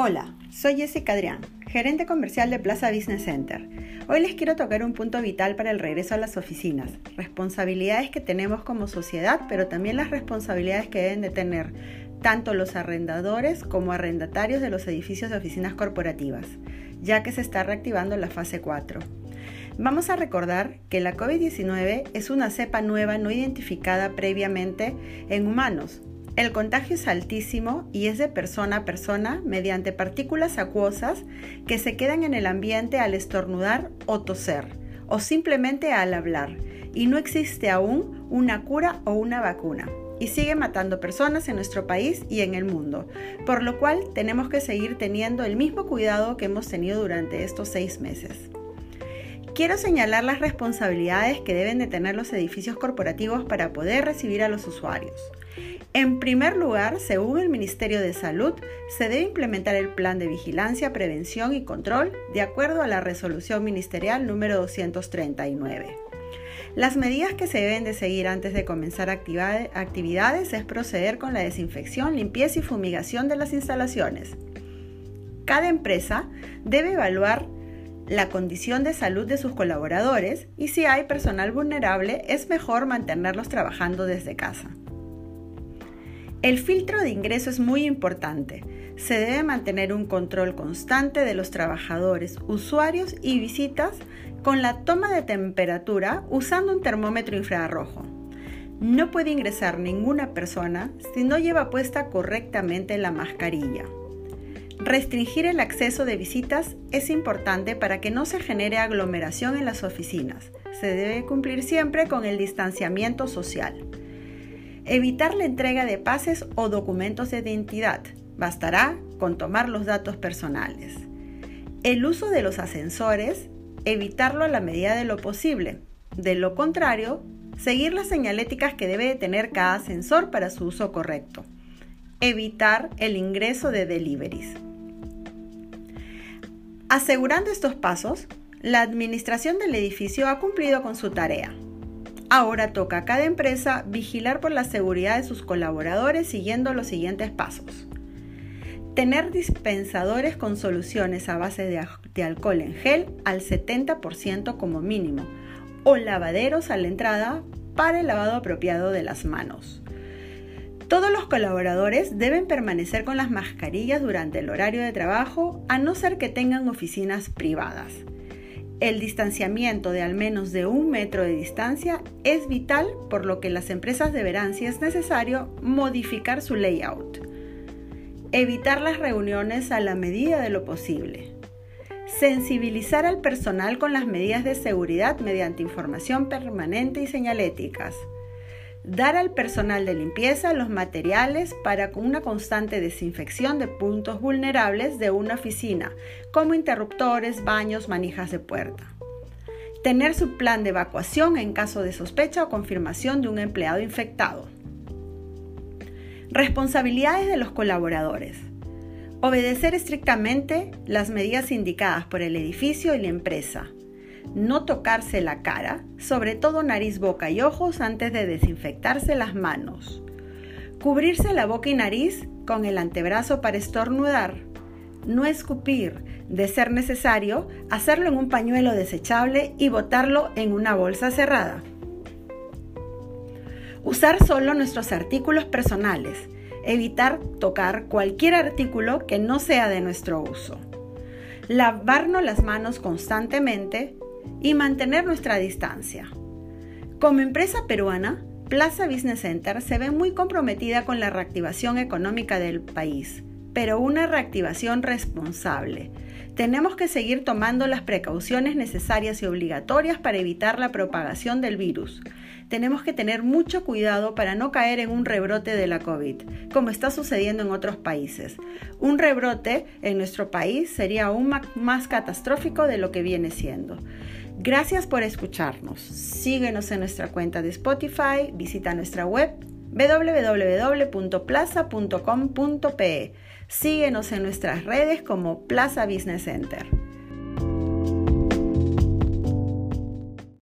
Hola, soy Jessica Adrián, gerente comercial de Plaza Business Center. Hoy les quiero tocar un punto vital para el regreso a las oficinas, responsabilidades que tenemos como sociedad, pero también las responsabilidades que deben de tener tanto los arrendadores como arrendatarios de los edificios de oficinas corporativas, ya que se está reactivando la fase 4. Vamos a recordar que la COVID-19 es una cepa nueva no identificada previamente en humanos, el contagio es altísimo y es de persona a persona mediante partículas acuosas que se quedan en el ambiente al estornudar o toser o simplemente al hablar y no existe aún una cura o una vacuna y sigue matando personas en nuestro país y en el mundo, por lo cual tenemos que seguir teniendo el mismo cuidado que hemos tenido durante estos seis meses. Quiero señalar las responsabilidades que deben de tener los edificios corporativos para poder recibir a los usuarios. En primer lugar, según el Ministerio de Salud, se debe implementar el plan de vigilancia, prevención y control de acuerdo a la resolución ministerial número 239. Las medidas que se deben de seguir antes de comenzar actividades es proceder con la desinfección, limpieza y fumigación de las instalaciones. Cada empresa debe evaluar la condición de salud de sus colaboradores y si hay personal vulnerable es mejor mantenerlos trabajando desde casa. El filtro de ingreso es muy importante. Se debe mantener un control constante de los trabajadores, usuarios y visitas con la toma de temperatura usando un termómetro infrarrojo. No puede ingresar ninguna persona si no lleva puesta correctamente la mascarilla. Restringir el acceso de visitas es importante para que no se genere aglomeración en las oficinas. Se debe cumplir siempre con el distanciamiento social. Evitar la entrega de pases o documentos de identidad. Bastará con tomar los datos personales. El uso de los ascensores, evitarlo a la medida de lo posible. De lo contrario, seguir las señaléticas que debe tener cada ascensor para su uso correcto. Evitar el ingreso de deliveries. Asegurando estos pasos, la administración del edificio ha cumplido con su tarea. Ahora toca a cada empresa vigilar por la seguridad de sus colaboradores siguiendo los siguientes pasos. Tener dispensadores con soluciones a base de, alcohol en gel al 70% como mínimo o lavaderos a la entrada para el lavado apropiado de las manos. Todos los colaboradores deben permanecer con las mascarillas durante el horario de trabajo a no ser que tengan oficinas privadas. El distanciamiento de al menos de un metro de distancia es vital, por lo que las empresas deberán, si es necesario, modificar su layout. Evitar las reuniones a la medida de lo posible. Sensibilizar al personal con las medidas de seguridad mediante información permanente y señaléticas dar al personal de limpieza los materiales para una constante desinfección de puntos vulnerables de una oficina, como interruptores, baños, manijas de puerta. Tener su plan de evacuación en caso de sospecha o confirmación de un empleado infectado. Responsabilidades de los colaboradores. Obedecer estrictamente las medidas indicadas por el edificio y la empresa no tocarse la cara, sobre todo nariz, boca y ojos antes de desinfectarse las manos. Cubrirse la boca y nariz con el antebrazo para estornudar. No escupir, de ser necesario, hacerlo en un pañuelo desechable y botarlo en una bolsa cerrada. Usar solo nuestros artículos personales. Evitar tocar cualquier artículo que no sea de nuestro uso. Lavarnos las manos constantemente y mantener nuestra distancia. Como empresa peruana, Plaza Business Center se ve muy comprometida con la reactivación económica del país, pero una reactivación responsable. Tenemos que seguir tomando las precauciones necesarias y obligatorias para evitar la propagación del virus. Tenemos que tener mucho cuidado para no caer en un rebrote de la COVID, como está sucediendo en otros países. Un rebrote en nuestro país sería aún más catastrófico de lo que viene siendo. Gracias por escucharnos. Síguenos en nuestra cuenta de Spotify, visita nuestra web www.plaza.com.pe. Síguenos en nuestras redes como Plaza Business Center.